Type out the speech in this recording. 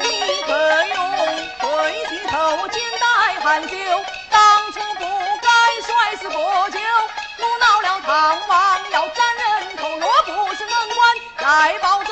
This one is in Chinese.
你可有回心投剑，待寒秋？当初不该摔死国舅，怒恼了唐王要斩人头，若不是能官来保。